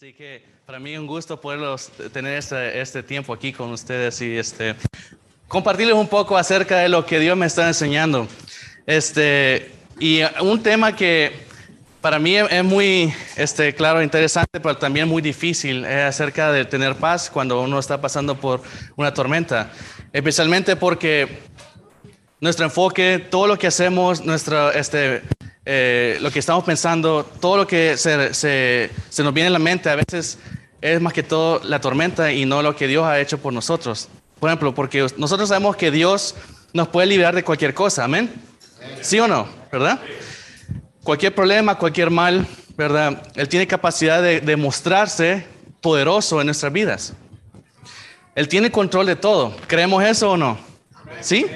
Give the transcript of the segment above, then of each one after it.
Así que para mí un gusto poderlos tener este, este tiempo aquí con ustedes y este, compartirles un poco acerca de lo que Dios me está enseñando. Este, y un tema que para mí es muy, este, claro, interesante, pero también muy difícil, es acerca de tener paz cuando uno está pasando por una tormenta. Especialmente porque nuestro enfoque, todo lo que hacemos, nuestro, este, eh, lo que estamos pensando, todo lo que se, se, se, nos viene a la mente a veces es más que todo la tormenta y no lo que Dios ha hecho por nosotros. Por ejemplo, porque nosotros sabemos que Dios nos puede liberar de cualquier cosa, amén. ¿Sí o no? ¿Verdad? Cualquier problema, cualquier mal, ¿verdad? Él tiene capacidad de, de mostrarse poderoso en nuestras vidas. Él tiene control de todo. ¿Creemos eso o no? ¿Sí?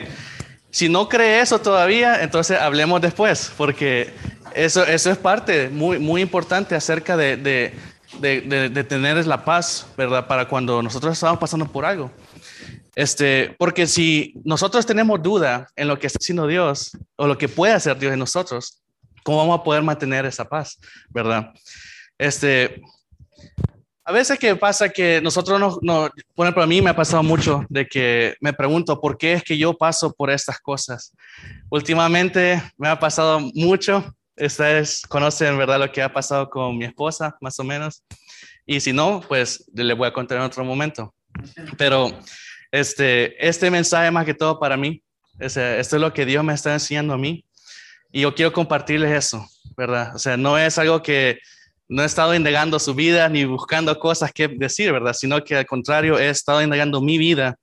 Si no cree eso todavía, entonces hablemos después, porque eso, eso es parte muy, muy importante acerca de, de, de, de, tener la paz, ¿verdad? Para cuando nosotros estamos pasando por algo. Este, porque si nosotros tenemos duda en lo que está haciendo Dios o lo que puede hacer Dios en nosotros, ¿cómo vamos a poder mantener esa paz, verdad? Este, a veces que pasa que nosotros no, no, por ejemplo, a mí me ha pasado mucho de que me pregunto por qué es que yo paso por estas cosas. Últimamente me ha pasado mucho. Ustedes conocen, ¿verdad?, lo que ha pasado con mi esposa, más o menos. Y si no, pues le voy a contar en otro momento. Pero este, este mensaje más que todo para mí, este, esto es lo que Dios me está enseñando a mí. Y yo quiero compartirles eso, ¿verdad? O sea, no es algo que no he estado indagando su vida ni buscando cosas que decir, ¿verdad? Sino que al contrario, he estado indagando mi vida.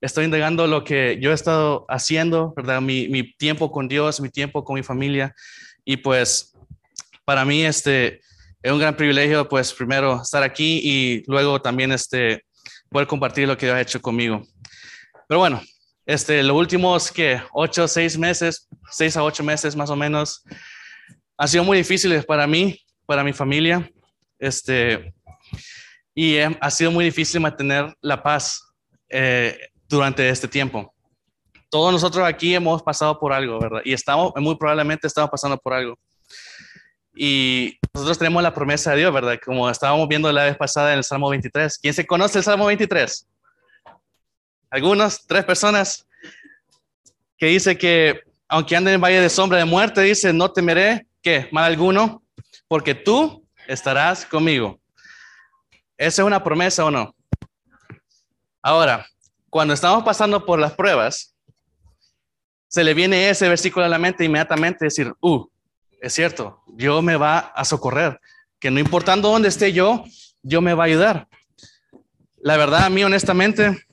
Estoy indagando lo que yo he estado haciendo, ¿verdad? Mi, tiempo con Dios, mi tiempo con mi familia. Y pues para mí este es un gran privilegio, pues primero estar aquí y luego también este poder compartir lo que Dios ha hecho conmigo. Pero bueno, este, los últimos que ocho, seis meses, seis a ocho meses más o menos, han sido muy difíciles para mí para mi familia. Este, y ha sido muy difícil mantener la paz eh, durante este tiempo. Todos nosotros aquí hemos pasado por algo, ¿verdad? Y estamos, muy probablemente estamos pasando por algo. Y nosotros tenemos la promesa de Dios, ¿verdad? Como estábamos viendo la vez pasada en el Salmo 23. ¿Quién se conoce el Salmo 23? Algunos, tres personas, que dice que aunque ande en valle de sombra de muerte, dice, no temeré, ¿qué? Mal alguno, porque tú estarás conmigo. ¿Esa es una promesa o no? Ahora, cuando estamos pasando por las pruebas, se le viene ese versículo a la mente inmediatamente decir, uh, es cierto, Dios me va a socorrer, que no importando dónde esté yo, Dios me va a ayudar. La verdad, a mí honestamente,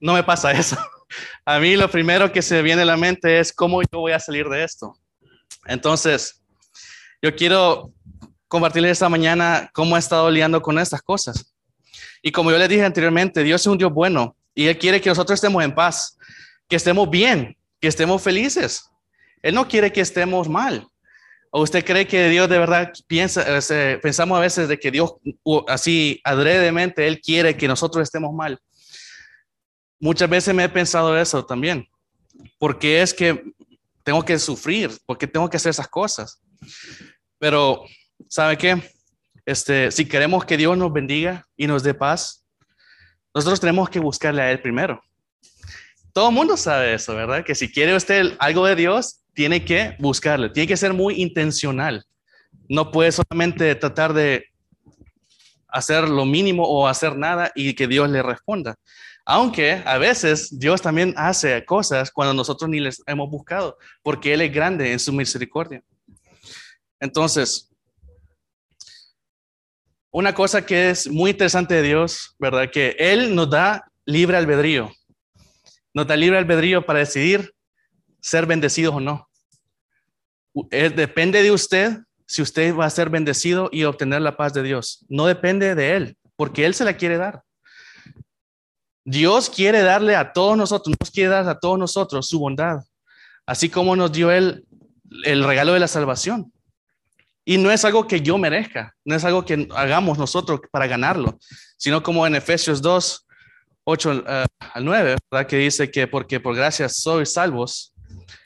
no me pasa eso. A mí lo primero que se viene a la mente es cómo yo voy a salir de esto. Entonces, yo quiero compartirles esta mañana cómo he estado liando con estas cosas. Y como yo les dije anteriormente, Dios es un Dios bueno y Él quiere que nosotros estemos en paz, que estemos bien, que estemos felices. Él no quiere que estemos mal. ¿O usted cree que Dios de verdad piensa, eh, pensamos a veces de que Dios así adredemente, Él quiere que nosotros estemos mal? Muchas veces me he pensado eso también. porque es que tengo que sufrir? porque tengo que hacer esas cosas? Pero ¿sabe qué? Este, si queremos que Dios nos bendiga y nos dé paz, nosotros tenemos que buscarle a Él primero. Todo el mundo sabe eso, ¿verdad? Que si quiere usted algo de Dios, tiene que buscarle, tiene que ser muy intencional. No puede solamente tratar de hacer lo mínimo o hacer nada y que Dios le responda. Aunque a veces Dios también hace cosas cuando nosotros ni les hemos buscado, porque Él es grande en su misericordia. Entonces, una cosa que es muy interesante de Dios, ¿verdad? Que Él nos da libre albedrío. Nos da libre albedrío para decidir ser bendecidos o no. Depende de usted si usted va a ser bendecido y obtener la paz de Dios. No depende de Él, porque Él se la quiere dar. Dios quiere darle a todos nosotros, nos quiere dar a todos nosotros su bondad, así como nos dio Él el regalo de la salvación. Y no es algo que yo merezca, no es algo que hagamos nosotros para ganarlo, sino como en Efesios 2, 8 uh, al 9, ¿verdad? que dice que porque por gracia sois salvos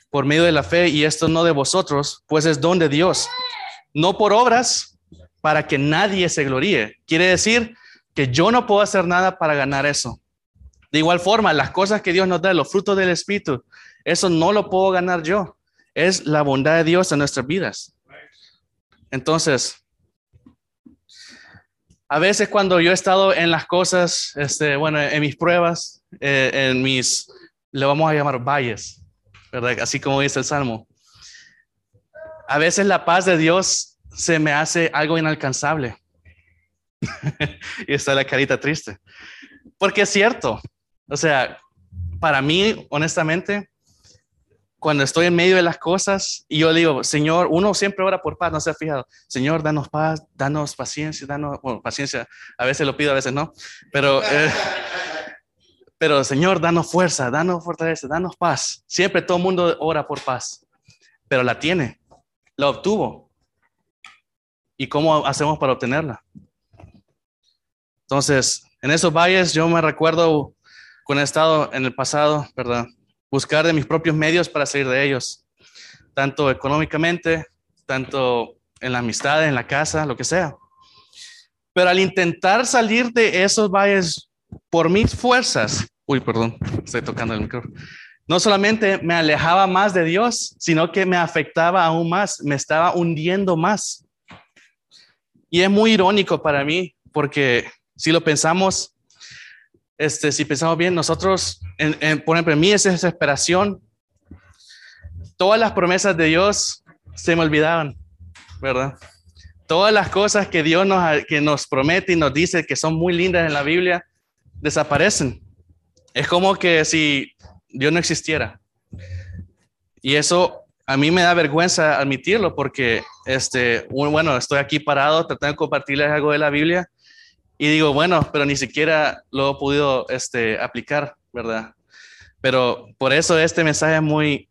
por medio de la fe y esto no de vosotros, pues es don de Dios, no por obras para que nadie se gloríe. Quiere decir que yo no puedo hacer nada para ganar eso. De igual forma, las cosas que Dios nos da, los frutos del Espíritu, eso no lo puedo ganar yo. Es la bondad de Dios en nuestras vidas. Entonces, a veces cuando yo he estado en las cosas, este, bueno, en mis pruebas, eh, en mis, le vamos a llamar valles, ¿verdad? Así como dice el Salmo. A veces la paz de Dios se me hace algo inalcanzable. y está la carita triste. Porque es cierto. O sea, para mí, honestamente, cuando estoy en medio de las cosas y yo digo, Señor, uno siempre ora por paz, no se ha fijado, Señor, danos paz, danos paciencia, danos, bueno, paciencia, a veces lo pido, a veces no, pero, eh, pero Señor, danos fuerza, danos fortaleza, danos paz. Siempre todo el mundo ora por paz, pero la tiene, la obtuvo. ¿Y cómo hacemos para obtenerla? Entonces, en esos valles yo me recuerdo con he estado en el pasado, ¿verdad? Buscar de mis propios medios para salir de ellos, tanto económicamente, tanto en la amistad, en la casa, lo que sea. Pero al intentar salir de esos valles por mis fuerzas, uy, perdón, estoy tocando el micrófono, no solamente me alejaba más de Dios, sino que me afectaba aún más, me estaba hundiendo más. Y es muy irónico para mí, porque si lo pensamos, este, si pensamos bien, nosotros, en, por ejemplo, en mí esa desesperación, todas las promesas de Dios se me olvidaban, ¿verdad? Todas las cosas que Dios nos, que nos promete y nos dice que son muy lindas en la Biblia, desaparecen. Es como que si Dios no existiera. Y eso a mí me da vergüenza admitirlo porque, este, bueno, estoy aquí parado tratando de compartirles algo de la Biblia y digo, bueno, pero ni siquiera lo he podido este, aplicar, ¿verdad? Pero por eso este mensaje es muy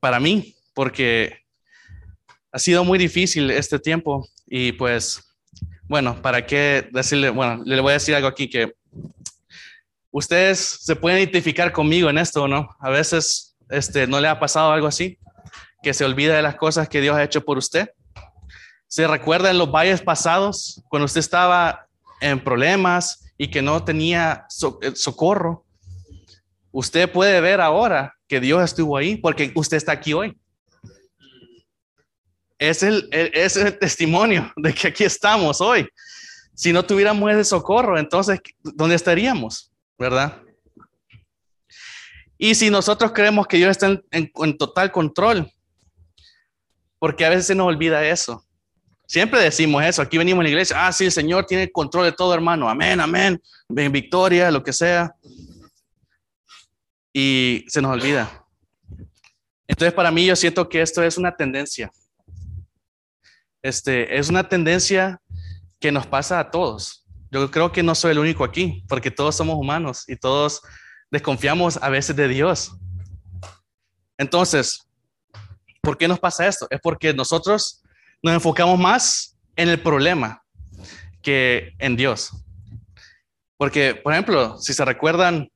para mí, porque ha sido muy difícil este tiempo y pues, bueno, ¿para qué decirle? Bueno, le voy a decir algo aquí que ustedes se pueden identificar conmigo en esto, ¿no? A veces este, no le ha pasado algo así que se olvida de las cosas que Dios ha hecho por usted. ¿Se recuerda en los valles pasados, cuando usted estaba en problemas y que no tenía eh, socorro? Usted puede ver ahora que Dios estuvo ahí porque usted está aquí hoy. Es el, es el testimonio de que aquí estamos hoy. Si no tuviéramos ese socorro, entonces, ¿dónde estaríamos? ¿Verdad? Y si nosotros creemos que Dios está en, en total control, porque a veces se nos olvida eso. Siempre decimos eso, aquí venimos a la iglesia, ah, sí, el Señor tiene control de todo, hermano, amén, amén, victoria, lo que sea. Y se nos olvida. Entonces, para mí, yo siento que esto es una tendencia. Este, es una tendencia que nos pasa a todos. Yo creo que no soy el único aquí, porque todos somos humanos y todos desconfiamos a veces de Dios. Entonces, ¿Por qué nos pasa esto? Es porque nosotros nos enfocamos más en el problema que en Dios. Porque, por ejemplo, si se recuerdan,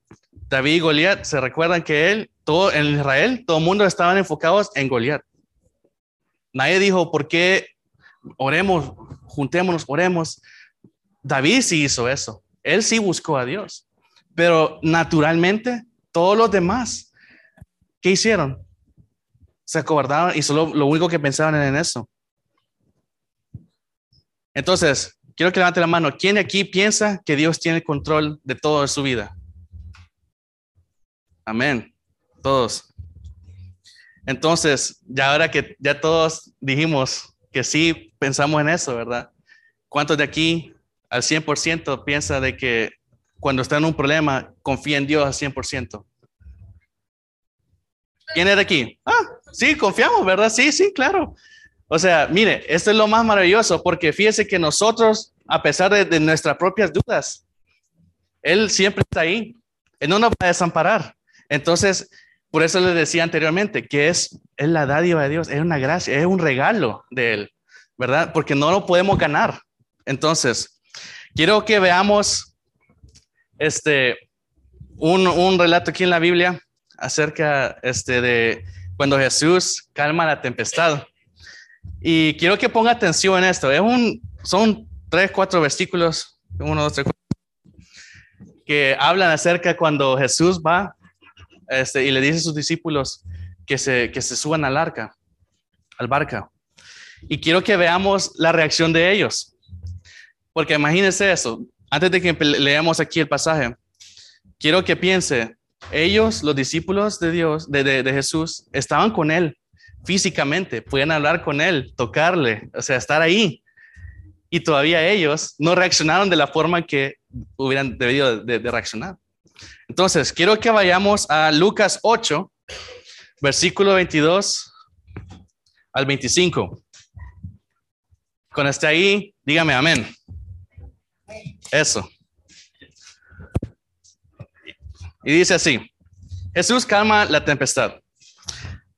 David y Goliat, se recuerdan que él, todo en Israel, todo el mundo estaban enfocados en Goliat. Nadie dijo, ¿por qué oremos, juntémonos, oremos? David sí hizo eso. Él sí buscó a Dios. Pero naturalmente, todos los demás, ¿qué hicieron? se acobardaban y solo lo único que pensaban era en eso. Entonces, quiero que levante la mano. ¿Quién aquí piensa que Dios tiene control de toda su vida? Amén. Todos. Entonces, ya ahora que ya todos dijimos que sí pensamos en eso, ¿verdad? ¿Cuántos de aquí al 100% piensa de que cuando está en un problema confía en Dios al 100%? ¿Quién era aquí? Ah, sí, confiamos, ¿verdad? Sí, sí, claro. O sea, mire, esto es lo más maravilloso porque fíjese que nosotros, a pesar de, nuestras propias dudas, Él siempre está ahí. Él no nos va a desamparar. Entonces, por eso le decía anteriormente que es, es la dádiva de Dios, es una gracia, es un regalo de Él, ¿verdad? Porque no lo podemos ganar. Entonces, quiero que veamos este, un, un relato aquí en la Biblia acerca este, de cuando Jesús calma la tempestad. Y quiero que ponga atención en esto. Es un, son tres, cuatro versículos, uno, dos, tres, que hablan acerca cuando Jesús va este, y le dice a sus discípulos que se, que se suban al arca, al barca. Y quiero que veamos la reacción de ellos. Porque imagínense eso, antes de que leamos aquí el pasaje, quiero que piense, ellos, los discípulos de Dios, de, de, de Jesús, estaban con él físicamente, pueden hablar con él, tocarle, o sea, estar ahí. Y todavía ellos no reaccionaron de la forma que hubieran debido de, de reaccionar. Entonces, quiero que vayamos a Lucas 8, versículo 22 al 25. Cuando esté ahí, dígame amén. Eso. Y dice así, Jesús calma la tempestad.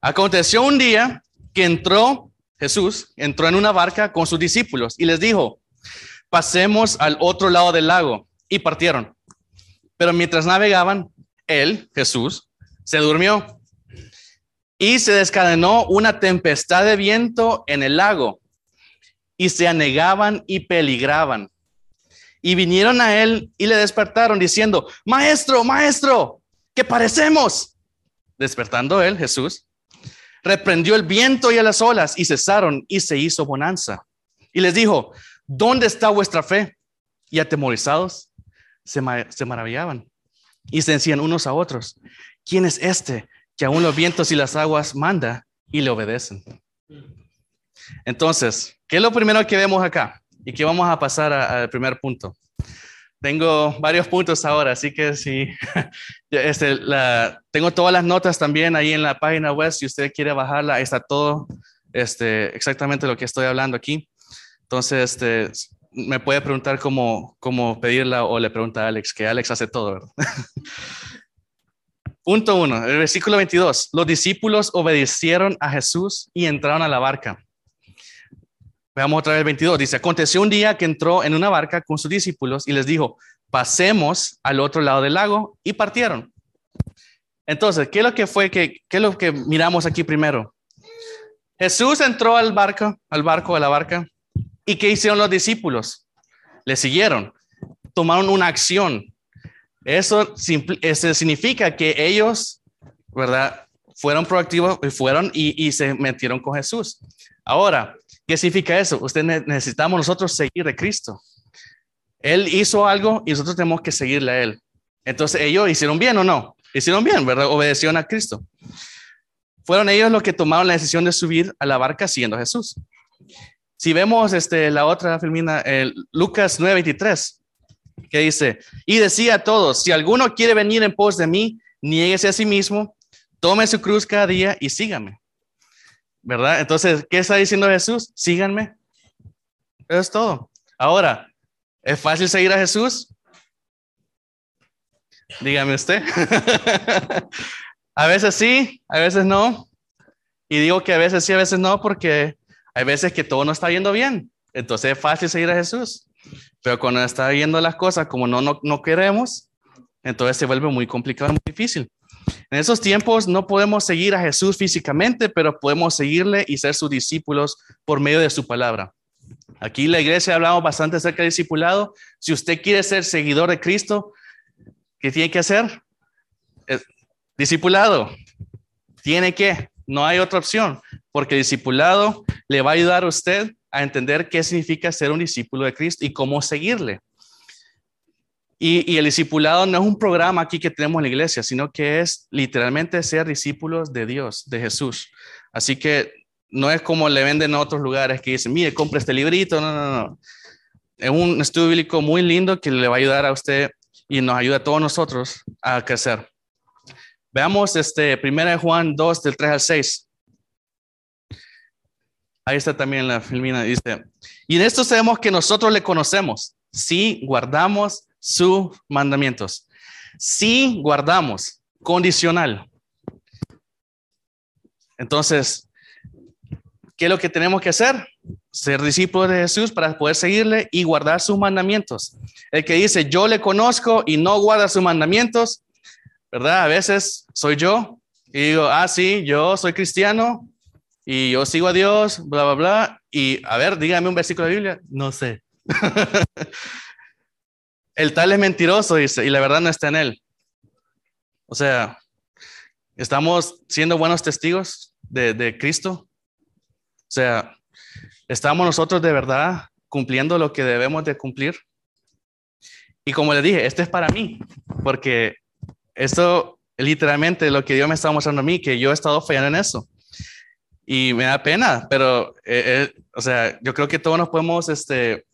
Aconteció un día que entró Jesús, entró en una barca con sus discípulos y les dijo, pasemos al otro lado del lago. Y partieron. Pero mientras navegaban, él, Jesús, se durmió. Y se descadenó una tempestad de viento en el lago. Y se anegaban y peligraban. Y vinieron a él y le despertaron diciendo, Maestro, Maestro, ¿qué parecemos? Despertando él, Jesús, reprendió el viento y a las olas y cesaron y se hizo bonanza. Y les dijo, ¿dónde está vuestra fe? Y atemorizados se, maravillaban y se decían unos a otros, ¿quién es este que aún los vientos y las aguas manda y le obedecen? Entonces, ¿qué es lo primero que vemos acá? Y que vamos a pasar al primer punto. Tengo varios puntos ahora, así que sí, este, tengo todas las notas también ahí en la página web. Si usted quiere bajarla, ahí está todo este, exactamente lo que estoy hablando aquí. Entonces, este, me puede preguntar cómo, cómo pedirla o le pregunta a Alex, que Alex hace todo. Punto uno, el versículo 22. Los discípulos obedecieron a Jesús y entraron a la barca. Veamos otra vez el 22. Dice, aconteció un día que entró en una barca con sus discípulos y les dijo, pasemos al otro lado del lago y partieron. Entonces, ¿qué es lo que fue que, qué es lo que miramos aquí primero? Jesús entró al barco, al barco de la barca, y ¿qué hicieron los discípulos? Le siguieron, tomaron una acción. Eso, significa que ellos, ¿verdad? Fueron proactivos y fueron y se metieron con Jesús. Ahora, ¿Qué significa eso? Usted necesitamos nosotros seguir a Cristo. Él hizo algo y nosotros tenemos que seguirle a Él. Entonces, ellos hicieron bien o no? Hicieron bien, ¿verdad? Obedecieron a Cristo. Fueron ellos los que tomaron la decisión de subir a la barca siguiendo a Jesús. Si vemos este, la otra filmina, el Lucas 9:23, que dice, y decía a todos, si alguno quiere venir en pos de mí, niéguese a sí mismo, tome su cruz cada día y sígame. ¿Verdad? Entonces, ¿qué está diciendo Jesús? Síganme. Eso es todo. Ahora, ¿es fácil seguir a Jesús? Dígame usted. a veces sí, a veces no. Y digo que a veces sí, a veces no, porque hay veces que todo no está yendo bien. Entonces es fácil seguir a Jesús. Pero cuando está yendo las cosas como no, no, no queremos, entonces se vuelve muy complicado, muy difícil. En esos tiempos no podemos seguir a Jesús físicamente, pero podemos seguirle y ser sus discípulos por medio de su palabra. Aquí en la iglesia hablamos bastante acerca del discipulado. Si usted quiere ser seguidor de Cristo, ¿qué tiene que hacer? discipulado. Tiene que, no hay otra opción, porque discipulado le va a ayudar a usted a entender qué significa ser un discípulo de Cristo y cómo seguirle. Y, el discipulado no es un programa aquí que tenemos en la iglesia, sino que es literalmente ser discípulos de Dios, de Jesús. Así que no es como le venden en otros lugares que dicen, mire, compre este librito. No, no, no. Es un estudio bíblico muy lindo que le va a ayudar a usted y nos ayuda a todos nosotros a crecer. Veamos este, 1 Juan 2, del 3 al 6. Ahí está también la filmina, dice, y en esto sabemos que nosotros le conocemos, si guardamos sus mandamientos. Si guardamos, condicional. Entonces, ¿qué es lo que tenemos que hacer? Ser discípulos de Jesús para poder seguirle y guardar sus mandamientos. El que dice, yo le conozco y no guarda sus mandamientos, ¿verdad? A veces soy yo y digo, ah, sí, yo soy cristiano y yo sigo a Dios, bla, bla, bla. Y a ver, dígame un versículo de la Biblia. No sé. el tal es mentiroso, y la verdad no está en él. O sea, ¿estamos siendo buenos testigos de, de Cristo? O sea, ¿estamos nosotros de verdad cumpliendo lo que debemos de cumplir? Y como le dije, esto es para mí, porque esto literalmente lo que Dios me está mostrando a mí, que yo he estado fallando en eso. Y me da pena, pero, eh, eh, o sea, yo creo que todos nos podemos este,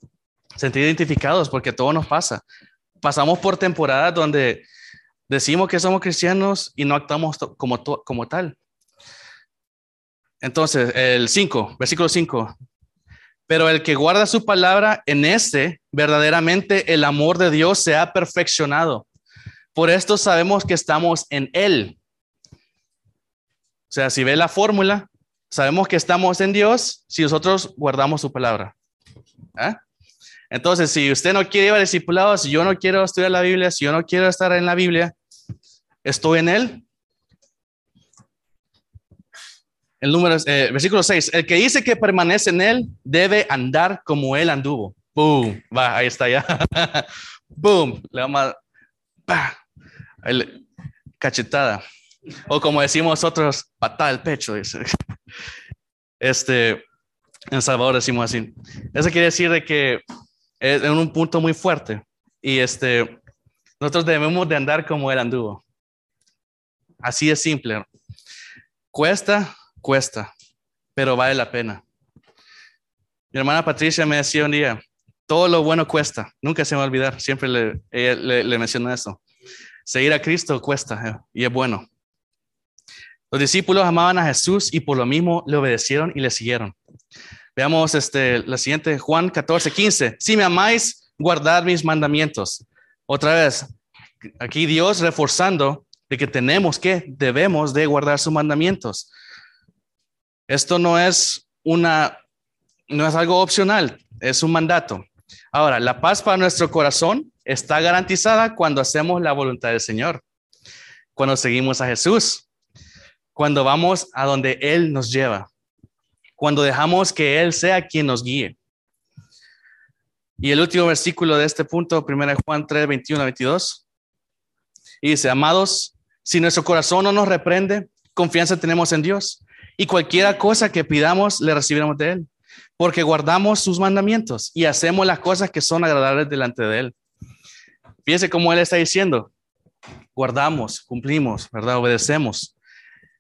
sentir identificados porque todo nos pasa. Pasamos por temporadas donde decimos que somos cristianos y no actuamos como, como tal. Entonces, el 5, versículo 5. Pero el que guarda su palabra, en este verdaderamente el amor de Dios se ha perfeccionado. Por esto sabemos que estamos en Él. O sea, si ve la fórmula, sabemos que estamos en Dios si nosotros guardamos su palabra. ¿Ah? Entonces, si usted no quiere ir a discipulado, si yo no quiero estudiar la Biblia, si yo no quiero estar en la Biblia, estoy en Él. El número, eh, versículo 6, el que dice que permanece en Él debe andar como Él anduvo. Boom, va, ahí está ya. Boom, le vamos a, cachetada. O como decimos nosotros, patada al pecho. Este, en Salvador decimos así. Eso quiere decir de que es un punto muy fuerte. Y este, nosotros debemos de andar como Él anduvo. Así es simple. Cuesta, cuesta, pero vale la pena. Mi hermana Patricia me decía un día, todo lo bueno cuesta, nunca se me va a olvidar, siempre le, le, le menciona eso. Seguir a Cristo cuesta eh, y es bueno. Los discípulos amaban a Jesús y por lo mismo le obedecieron y le siguieron. Veamos este, la siguiente, Juan 14, 15. Si me amáis, guardad mis mandamientos. Otra vez, aquí Dios reforzando de que tenemos que, debemos de guardar sus mandamientos. Esto no es una, no es algo opcional, es un mandato. Ahora, la paz para nuestro corazón está garantizada cuando hacemos la voluntad del Señor, cuando seguimos a Jesús, cuando vamos a donde Él nos lleva, cuando dejamos que Él sea quien nos guíe. Y el último versículo de este punto, 1 Juan 3, 21 a 22, y dice, amados, si nuestro corazón no nos reprende, confianza tenemos en Dios, y cualquiera cosa que pidamos, le recibiremos de Él, porque guardamos sus mandamientos y hacemos las cosas que son agradables delante de Él. Fíjense cómo Él está diciendo, guardamos, cumplimos, ¿verdad? Obedecemos.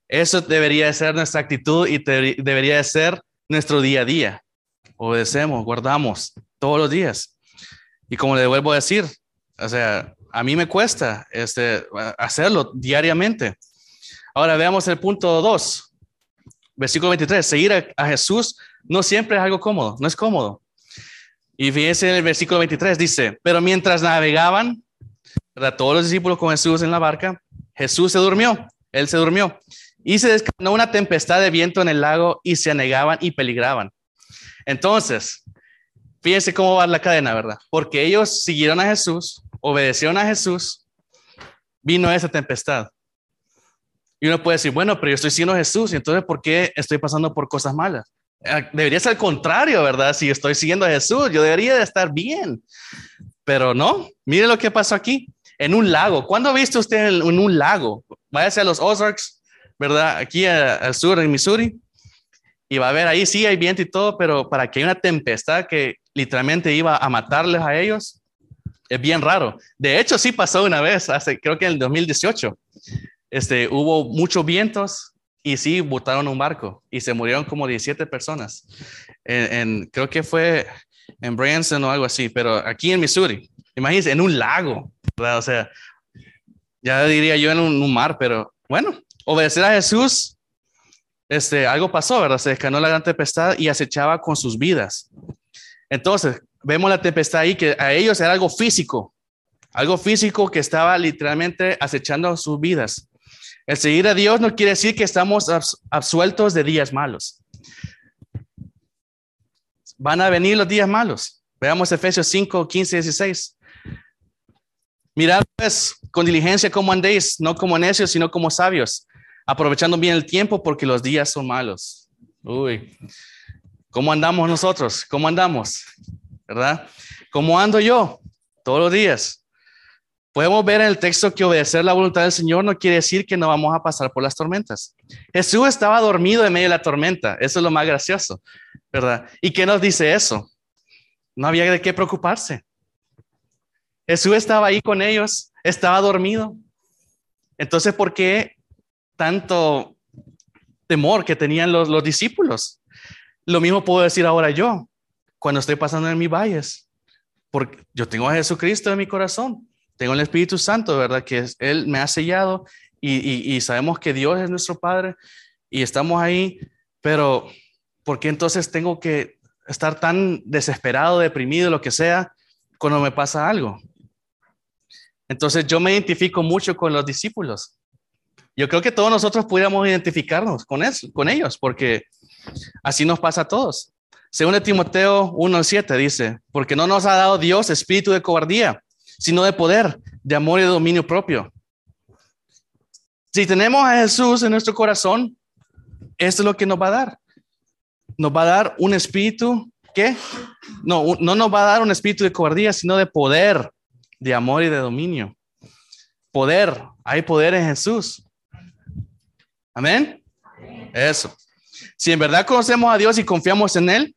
Eso debería ser nuestra actitud y debería ser nuestro día a día. Obedecemos, guardamos todos los días. Y como le vuelvo a decir, o sea, a mí me cuesta este, hacerlo diariamente. Ahora veamos el punto 2, versículo 23. Seguir a, a, Jesús no siempre es algo cómodo, no es cómodo. Y fíjense en el versículo 23, dice, pero mientras navegaban, ¿verdad? todos los discípulos con Jesús en la barca, Jesús se durmió, él se durmió. Y se descarnó una tempestad de viento en el lago y se anegaban y peligraban. Entonces, fíjense cómo va la cadena, ¿verdad? Porque ellos siguieron a Jesús, obedecieron a Jesús, vino esa tempestad. Y uno puede decir, bueno, pero yo estoy siguiendo Jesús, y entonces, ¿por qué estoy pasando por cosas malas? Eh, debería ser al contrario, ¿verdad? Si estoy siguiendo a Jesús, yo debería de estar bien. Pero no, mire lo que pasó aquí, en un lago. ¿Cuándo ha visto usted en, un lago? Váyase a los Ozarks, ¿verdad? Aquí al sur, en Missouri. Y va a ver ahí, sí, hay viento y todo, pero para que haya una tempestad que literalmente iba a matarles a ellos, es bien raro. De hecho, sí pasó una vez, hace, creo que en el 2018. Este, hubo muchos vientos y sí botaron un barco y se murieron como 17 personas. Creo que fue en Branson o algo así, pero aquí en Missouri, imagínense, en un lago. O sea, ya diría yo en un, mar, pero bueno, obedecer a Jesús, este, algo pasó, ¿verdad? Se descanó la gran tempestad y acechaba con sus vidas. Entonces, vemos la tempestad ahí que a ellos era algo físico, algo físico que estaba literalmente acechando sus vidas. El seguir a Dios no quiere decir que estamos absueltos de días malos. Van a venir los días malos. Veamos Efesios 5, 15, 16. Mirad pues con diligencia cómo andéis, no como necios, sino como sabios, aprovechando bien el tiempo porque los días son malos. Uy, ¿cómo andamos nosotros? ¿Cómo andamos? ¿verdad? ¿Cómo ando yo? Todos los días. Podemos ver en el texto que obedecer la voluntad del Señor no quiere decir que no vamos a pasar por las tormentas. Jesús estaba dormido en medio de la tormenta. Eso es lo más gracioso, ¿verdad? ¿Y qué nos dice eso? No había de qué preocuparse. Jesús estaba ahí con ellos, estaba dormido. Entonces, ¿por qué tanto temor que tenían los, los discípulos? Lo mismo puedo decir ahora yo, cuando estoy pasando en mis valles, porque yo tengo a Jesucristo en mi corazón tengo el Espíritu Santo, ¿verdad? Que Él me ha sellado y, sabemos que Dios es nuestro Padre y estamos ahí, pero ¿por qué entonces tengo que estar tan desesperado, deprimido, lo que sea, cuando me pasa algo? Entonces yo me identifico mucho con los discípulos. Yo creo que todos nosotros pudiéramos identificarnos con, eso, con ellos, porque así nos pasa a todos. Según Timoteo 1.7 dice, porque no nos ha dado Dios espíritu de cobardía, sino de poder, de amor y de dominio propio. Si tenemos a Jesús en nuestro corazón, esto es lo que nos va a dar. Nos va a dar un espíritu que no, no nos va a dar un espíritu de cobardía, sino de poder, de amor y de dominio. Poder, hay poder en Jesús. Amén. Eso. Si en verdad conocemos a Dios y confiamos en Él,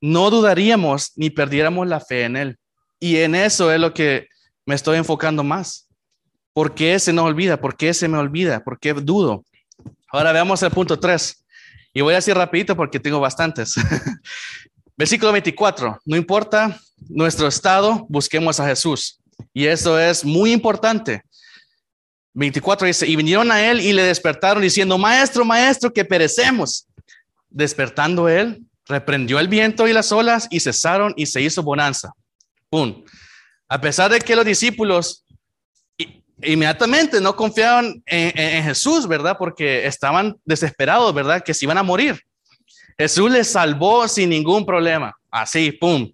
no dudaríamos ni perdiéramos la fe en Él. Y en eso es lo que me estoy enfocando más. ¿Por qué se nos olvida? ¿Por qué se me olvida? ¿Por qué dudo? Ahora veamos el punto 3. Y voy a decir rapidito porque tengo bastantes. Versículo 24. No importa nuestro estado, busquemos a Jesús. Y eso es muy importante. 24 dice, y vinieron a él y le despertaron diciendo, maestro, maestro, que perecemos. Despertando él, reprendió el viento y las olas y cesaron y se hizo bonanza. A pesar de que los discípulos inmediatamente no confiaban en, Jesús, ¿verdad? Porque estaban desesperados, ¿verdad? Que se iban a morir. Jesús les salvó sin ningún problema. Así, pum.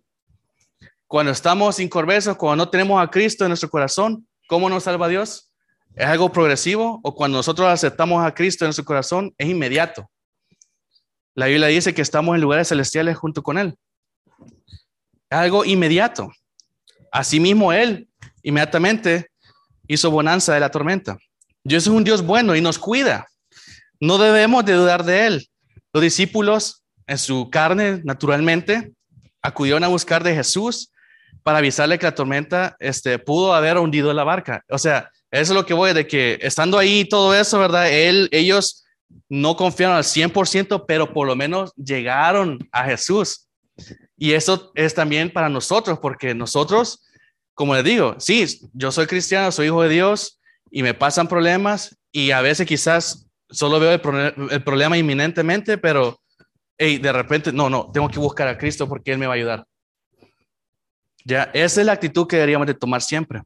Cuando estamos incorbesos, cuando no tenemos a Cristo en nuestro corazón, ¿cómo nos salva Dios? ¿Es algo progresivo? ¿O cuando nosotros aceptamos a Cristo en nuestro corazón, es inmediato? La Biblia dice que estamos en lugares celestiales junto con Él. Es algo inmediato. Asimismo, Él inmediatamente hizo bonanza de la tormenta. Dios es un Dios bueno y nos cuida. No debemos de dudar de Él. Los discípulos en su carne, naturalmente, acudieron a buscar de Jesús para avisarle que la tormenta este, pudo haber hundido la barca. O sea, es lo que voy, de que estando ahí todo eso, ¿verdad? Él, ellos no confiaron al 100%, pero por lo menos llegaron a Jesús. Y eso es también para nosotros, porque nosotros, como les digo, sí, yo soy cristiano, soy hijo de Dios y me pasan problemas y a veces quizás solo veo el, problema inminentemente, pero hey, de repente, no, no, tengo que buscar a Cristo porque Él me va a ayudar. Ya, esa es la actitud que deberíamos de tomar siempre.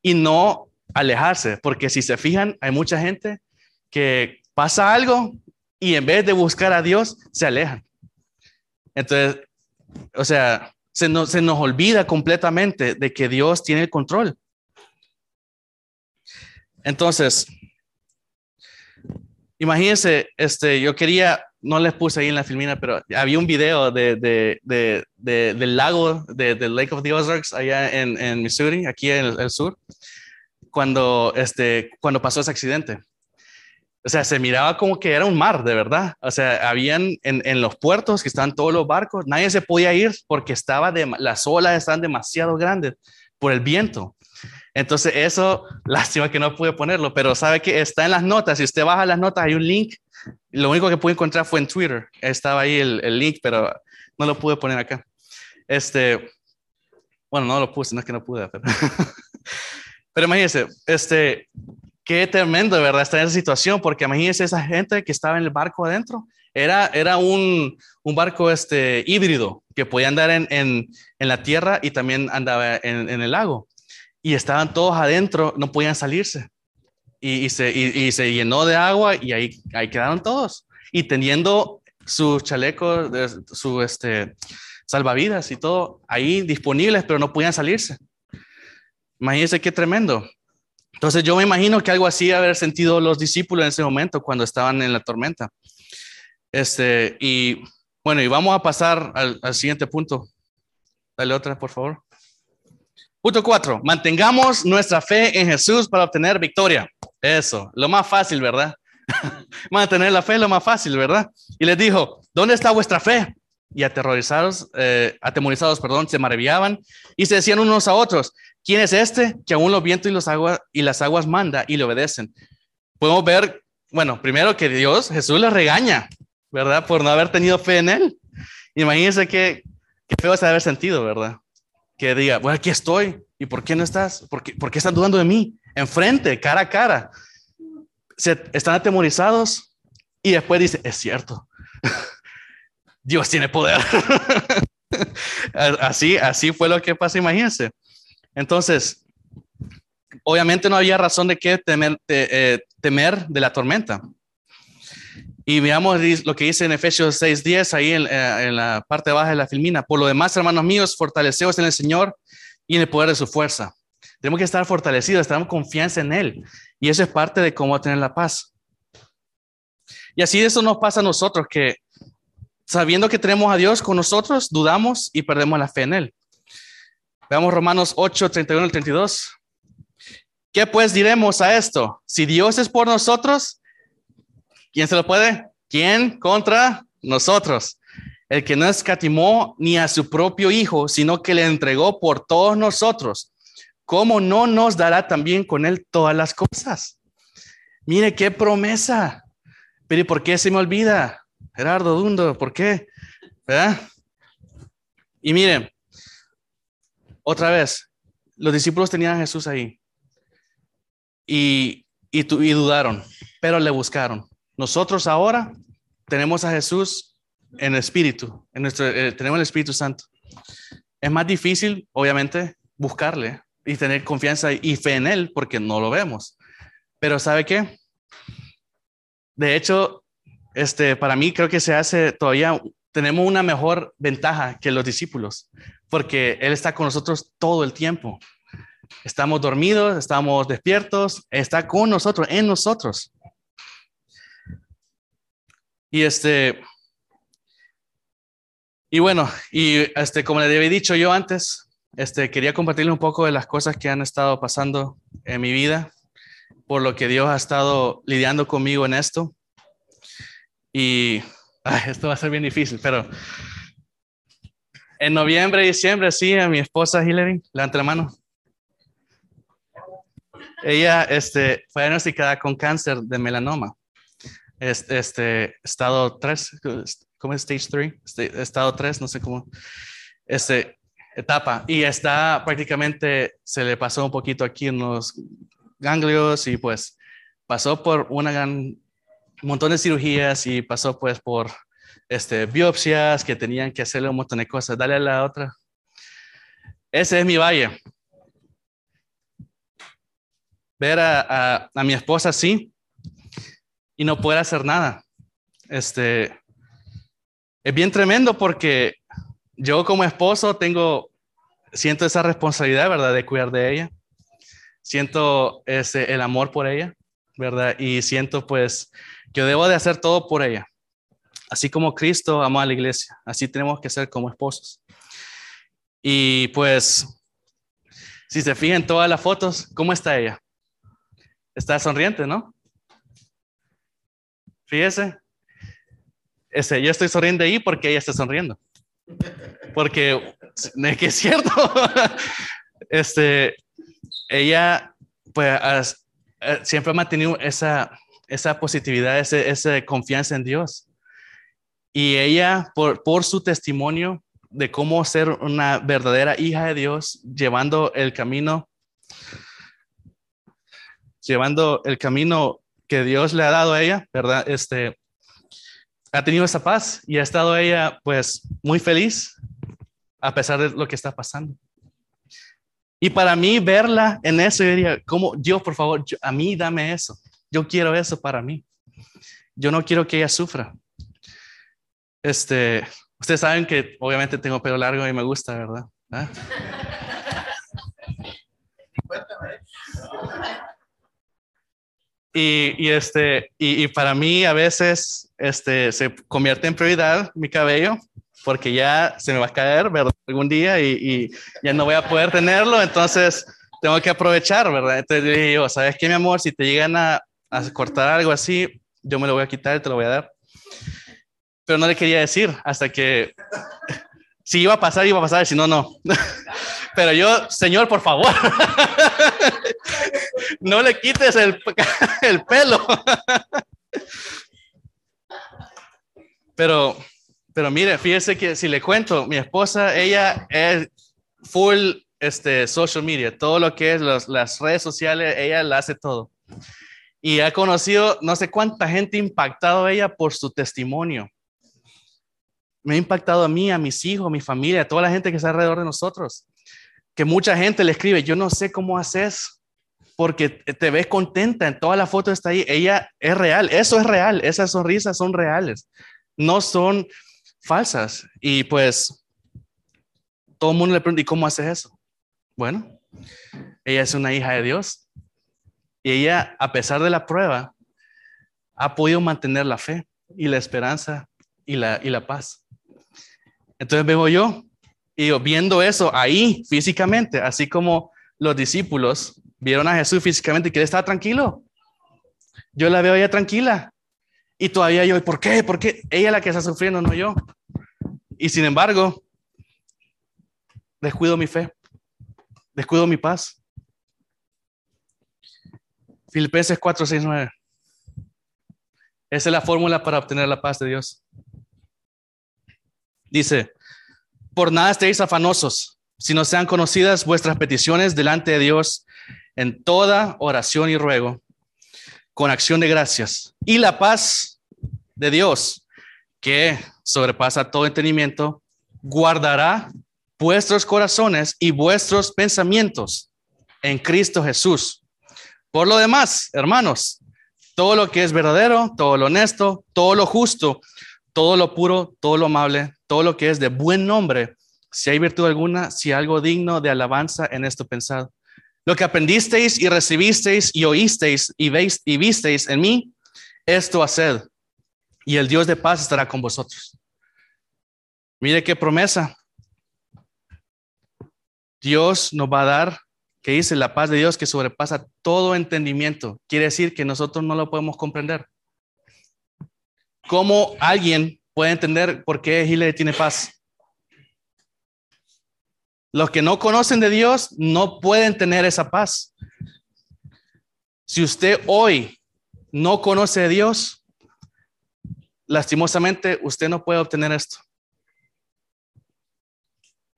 Y no alejarse, porque si se fijan, hay mucha gente que pasa algo y en vez de buscar a Dios, se alejan. Entonces, o sea, se nos, se nos olvida completamente de que Dios tiene el control. Entonces, imagínense, este, yo quería, no les puse ahí en la filmina, pero había un video de, de, de, del lago de, Lake of the Ozarks allá en, en Missouri, aquí en el, el, sur, cuando, este, cuando pasó ese accidente. O sea, se miraba como que era un mar, de verdad. O sea, habían en, los puertos que estaban todos los barcos, nadie se podía ir porque estaba de, las olas estaban demasiado grandes por el viento. Entonces, eso, lástima que no pude ponerlo, pero sabe que está en las notas. Si usted baja las notas, hay un link. Lo único que pude encontrar fue en Twitter. Estaba ahí el, el link, pero no lo pude poner acá. Este, bueno, no lo puse, no es que no pude, pero, pero imagínense, este, qué tremendo, verdad, estar en esa situación, porque imagínense esa gente que estaba en el barco adentro. Era, era un, un barco este, híbrido que podía andar en, en, en la tierra y también andaba en, en, el lago. Y estaban todos adentro, no podían salirse. Y, y se, y, se, llenó de agua y ahí, ahí quedaron todos. Y teniendo sus chalecos, su este, salvavidas y todo ahí disponibles, pero no podían salirse. Imagínense qué tremendo. Entonces yo me imagino que algo así haber sentido los discípulos en ese momento cuando estaban en la tormenta. Este, y bueno, y vamos a pasar al, siguiente punto. Dale otra, por favor. Punto cuatro, mantengamos nuestra fe en Jesús para obtener victoria. Eso, lo más fácil, ¿verdad? Mantener la fe lo más fácil, ¿verdad? Y les dijo, ¿dónde está vuestra fe? Y aterrorizados, eh, atemorizados, perdón, se maravillaban y se decían unos a otros, ¿quién es este que aún los vientos y, las aguas manda y le obedecen? Podemos ver, bueno, primero que Dios, Jesús les regaña, ¿verdad? Por no haber tenido fe en él. Imagínense qué, qué feo se haber sentido, ¿verdad? que diga, bueno, aquí estoy, ¿y por qué no estás? ¿Por qué, están dudando de mí? Enfrente, cara a cara. Se, están atemorizados y después dice, es cierto, Dios tiene poder. así, así fue lo que pasa, imagínense. Entonces, obviamente no había razón de qué temer, eh, de la tormenta. Y veamos lo que dice en Efesios 6:10, ahí eh, en, la parte baja de la filmina. Por lo demás, hermanos míos, fortaleceos en el Señor y en el poder de su fuerza. Tenemos que estar fortalecidos, tenemos confianza en Él. Y eso es parte de cómo tener la paz. Y así eso nos pasa a nosotros, que sabiendo que tenemos a Dios con nosotros, dudamos y perdemos la fe en Él. Veamos Romanos 8, 31 al 32. ¿Qué pues diremos a esto? Si Dios es por nosotros, ¿Quién se lo puede? ¿Quién contra nosotros? El que no escatimó ni a su propio Hijo, sino que le entregó por todos nosotros. ¿Cómo no nos dará también con él todas las cosas? Mire qué promesa. Pero ¿y por qué se me olvida? Gerardo Dundo, ¿por qué? ¿Verdad? Y miren, otra vez, los discípulos tenían a Jesús ahí y, y, dudaron, pero le buscaron. Nosotros ahora tenemos a Jesús en espíritu, en nuestro, eh, tenemos el Espíritu Santo. Es más difícil, obviamente, buscarle y tener confianza y fe en Él porque no lo vemos. Pero ¿sabe qué? De hecho, este, para mí creo que se hace todavía, tenemos una mejor ventaja que los discípulos, porque Él está con nosotros todo el tiempo. Estamos dormidos, estamos despiertos, está con nosotros, en nosotros. Y este, y bueno, y este, como le había dicho yo antes, este, quería compartirle un poco de las cosas que han estado pasando en mi vida, por lo que Dios ha estado lidiando conmigo en esto. Y esto va a ser bien difícil, pero en noviembre y diciembre, sí, a mi esposa Hillary, levanta la mano. Ella este, fue diagnosticada con cáncer de melanoma este, este estado 3, ¿cómo es stage 3? Este, estado 3, no sé cómo, este, etapa. Y está prácticamente, se le pasó un poquito aquí en los ganglios y pues pasó por una gran, un montón de cirugías y pasó pues por este, biopsias que tenían que hacerle un montón de cosas. Dale a la otra. Ese es mi valle. Ver a, a, mi esposa así, y no puede hacer nada. Este, es bien tremendo porque yo como esposo tengo, siento esa responsabilidad, ¿verdad? De cuidar de ella. Siento ese, el amor por ella, ¿verdad? Y siento pues que yo debo de hacer todo por ella. Así como Cristo amó a la iglesia, así tenemos que ser como esposos. Y pues, si se fijan todas las fotos, ¿cómo está ella? Está sonriente, ¿no? Fíjese, ese, yo estoy sonriendo ahí porque ella está sonriendo. Porque es que es cierto. Este, ella, pues, eh, siempre ha mantenido esa, esa positividad, esa confianza en Dios. Y ella, por, por su testimonio de cómo ser una verdadera hija de Dios, llevando el camino, llevando el camino que Dios le ha dado a ella, ¿verdad? Este, ha tenido esa paz y ha estado ella pues muy feliz a pesar de lo que está pasando. Y para mí verla en eso, yo diría, como Dios, por favor, a mí dame eso. Yo quiero eso para mí. Yo no quiero que ella sufra. Este, ustedes saben que obviamente tengo pelo largo y me gusta, ¿verdad? ¿Ah? Y, este, y, para mí a veces este, se convierte en prioridad mi cabello, porque ya se me va a caer, ¿verdad? Algún día y, ya no voy a poder tenerlo, entonces tengo que aprovechar, ¿verdad? Entonces le digo, ¿sabes qué, mi amor? Si te llegan a, a cortar algo así, yo me lo voy a quitar y te lo voy a dar. Pero no le quería decir hasta que si iba a pasar, iba a pasar, si no, no. Pero yo, Señor, por favor, no le quites el, el pelo. Pero, pero mire, fíjese que si le cuento, mi esposa, ella es full este, social media, todo lo que es las redes sociales, ella la hace todo. Y ha conocido no sé cuánta gente impactado ella por su testimonio me ha impactado a mí, a mis hijos, a mi familia, a toda la gente que está alrededor de nosotros. Que mucha gente le escribe, yo no sé cómo haces, porque te ves contenta, en toda la foto está ahí, ella es real, eso es real, esas sonrisas son reales, no son falsas. Y pues todo el mundo le pregunta, ¿y cómo haces eso? Bueno, ella es una hija de Dios y ella, a pesar de la prueba, ha podido mantener la fe y la esperanza y la, y la paz. Entonces veo yo, y viendo eso ahí físicamente, así como los discípulos vieron a Jesús físicamente que él estaba tranquilo. Yo la veo ella tranquila. Y todavía yo, ¿por qué? ¿Por qué? Ella es la que está sufriendo, no yo. Y sin embargo, descuido mi fe, descuido mi paz. Filipenses 4, 6, 9. Esa es la fórmula para obtener la paz de Dios. Dice, por nada estéis afanosos, sino sean conocidas vuestras peticiones delante de Dios en toda oración y ruego, con acción de gracias. Y la paz de Dios, que sobrepasa todo entendimiento, guardará vuestros corazones y vuestros pensamientos en Cristo Jesús. Por lo demás, hermanos, todo lo que es verdadero, todo lo honesto, todo lo justo, todo lo puro, todo lo amable, todo lo que es de buen nombre, si hay virtud alguna, si algo digno de alabanza en esto pensado. Lo que aprendisteis y recibisteis y oísteis y, veis, y visteis en mí, esto haced, y el Dios de paz estará con vosotros. Mire qué promesa. Dios nos va a dar, que dice la paz de Dios que sobrepasa todo entendimiento. Quiere decir que nosotros no lo podemos comprender. ¿Cómo alguien puede entender por qué Hillary tiene paz? Los que no conocen de Dios no pueden tener esa paz. Si usted hoy no conoce de Dios, lastimosamente usted no puede obtener esto.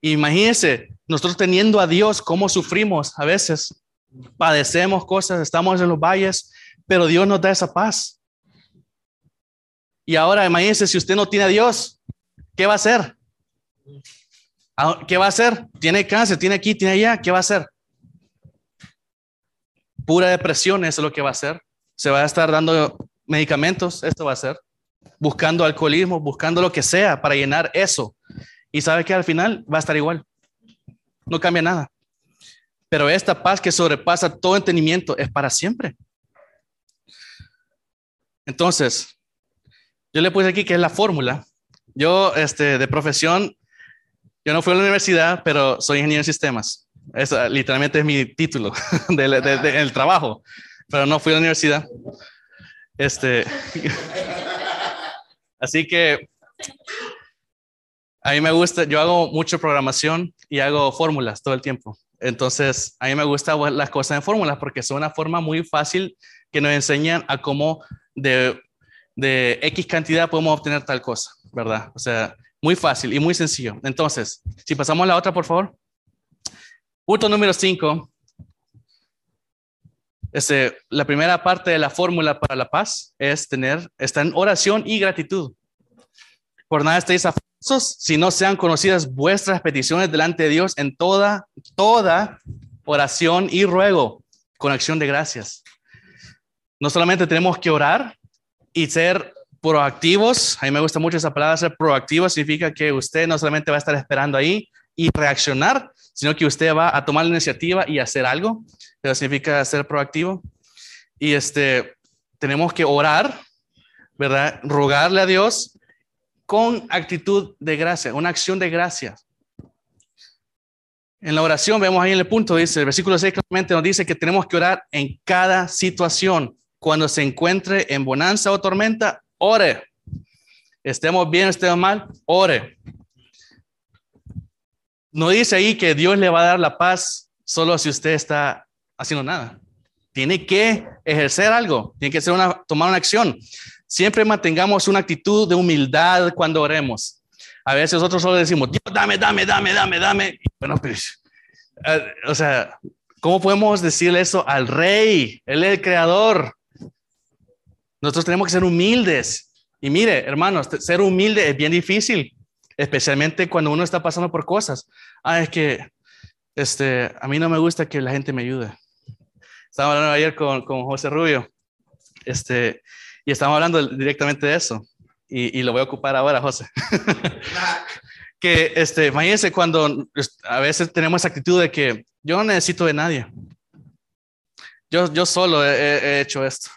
Imagínense, nosotros teniendo a Dios, cómo sufrimos a veces, padecemos cosas, estamos en los valles, pero Dios nos da esa paz. Y ahora imagínense si usted no tiene a Dios, ¿qué va a hacer? Ah, ¿Qué va a hacer? Tiene cáncer, tiene aquí, tiene allá, ¿qué va a hacer? Pura depresión, eso es lo que va a hacer. Se va a estar dando medicamentos, esto va a ser. Buscando alcoholismo, buscando lo que sea para llenar eso. Y sabe que al final va a estar igual. No cambia nada. Pero esta paz que sobrepasa todo entendimiento es para siempre. Entonces, yo le puse aquí que es la fórmula. Yo, este, de profesión, yo no fui a la universidad, pero soy ingeniero en sistemas. Eso literalmente es mi título del trabajo, pero no fui a la universidad. Este, así que a mí me gusta, yo hago mucho programación y hago fórmulas todo el tiempo. Entonces, a mí me gustan las cosas en fórmulas porque son una forma muy fácil que nos enseñan a cómo de de X cantidad podemos obtener tal cosa, ¿verdad? O sea, muy fácil y muy sencillo. Entonces, si pasamos a la otra, por favor. Punto número 5. Este, la primera parte de la fórmula para la paz es tener, está en oración y gratitud. Por nada estéis afasos si no sean conocidas vuestras peticiones delante de Dios en toda, toda oración y ruego con acción de gracias. No solamente tenemos que orar, y ser proactivos. A mí me gusta mucho esa palabra, ser proactivo significa que usted no solamente va a estar esperando ahí y reaccionar, sino que usted va a tomar la iniciativa y hacer algo. Eso significa ser proactivo. Y este, tenemos que orar, ¿verdad? Rogarle a Dios con actitud de gracia, una acción de gracia. En la oración, vemos ahí en el punto, dice, el versículo 6 claramente nos dice que tenemos que orar en cada situación. Cuando se encuentre en bonanza o tormenta, ore. Estemos bien, estemos mal, ore. No dice ahí que Dios le va a dar la paz solo si usted está haciendo nada. Tiene que ejercer algo, tiene que ser una, tomar una acción. Siempre mantengamos una actitud de humildad cuando oremos. A veces nosotros solo decimos, Dios, dame, dame, dame, dame, dame. bueno, pues, eh, o sea, ¿cómo podemos decirle eso al rey? Él es el creador. Nosotros tenemos que ser humildes. Y mire, hermanos, ser humilde es bien difícil, especialmente cuando uno está pasando por cosas. Ah, es que este, a mí no me gusta que la gente me ayude. Estaba hablando ayer con, con José Rubio, este, y estamos hablando directamente de eso. Y, y lo voy a ocupar ahora, José. que, este, imagínense cuando a veces tenemos actitud de que yo no necesito de nadie. Yo, yo solo he hecho esto.